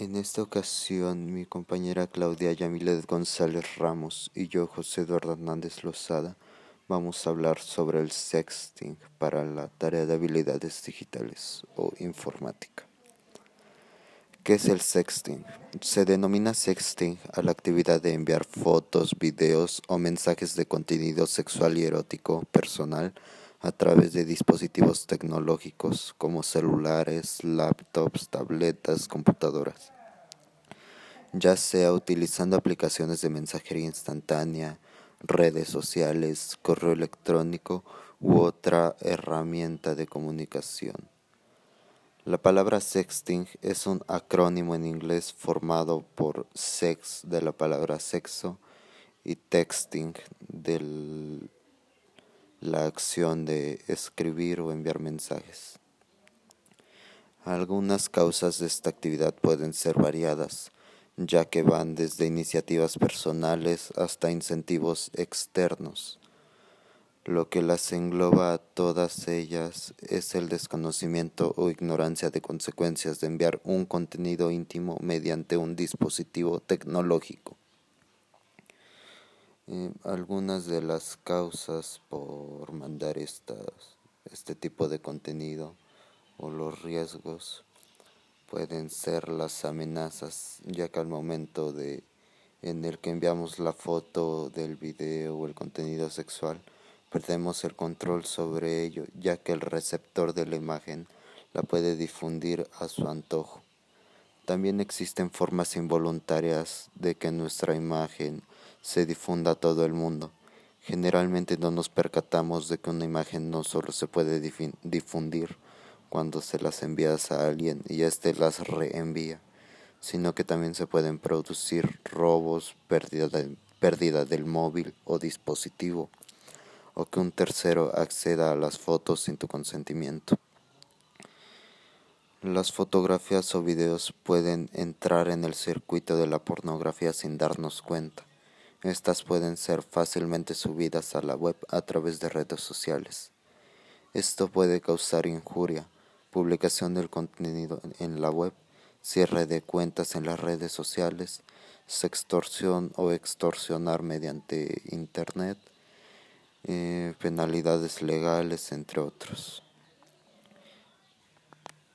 En esta ocasión, mi compañera Claudia Yamilet González Ramos y yo, José Eduardo Hernández Lozada, vamos a hablar sobre el sexting para la tarea de habilidades digitales o informática. ¿Qué es el sexting? Se denomina sexting a la actividad de enviar fotos, videos o mensajes de contenido sexual y erótico personal a través de dispositivos tecnológicos como celulares, laptops, tabletas, computadoras, ya sea utilizando aplicaciones de mensajería instantánea, redes sociales, correo electrónico u otra herramienta de comunicación. La palabra sexting es un acrónimo en inglés formado por sex de la palabra sexo y texting del la acción de escribir o enviar mensajes. Algunas causas de esta actividad pueden ser variadas, ya que van desde iniciativas personales hasta incentivos externos. Lo que las engloba a todas ellas es el desconocimiento o ignorancia de consecuencias de enviar un contenido íntimo mediante un dispositivo tecnológico. Eh, algunas de las causas por mandar este tipo de contenido o los riesgos pueden ser las amenazas, ya que al momento de en el que enviamos la foto del video o el contenido sexual, perdemos el control sobre ello, ya que el receptor de la imagen la puede difundir a su antojo. También existen formas involuntarias de que nuestra imagen se difunda a todo el mundo. Generalmente no nos percatamos de que una imagen no solo se puede difundir cuando se las envías a alguien y éste las reenvía, sino que también se pueden producir robos, pérdida, pérdida del móvil o dispositivo, o que un tercero acceda a las fotos sin tu consentimiento. Las fotografías o videos pueden entrar en el circuito de la pornografía sin darnos cuenta. Estas pueden ser fácilmente subidas a la web a través de redes sociales. Esto puede causar injuria, publicación del contenido en la web, cierre de cuentas en las redes sociales, sextorsión o extorsionar mediante Internet, eh, penalidades legales, entre otros.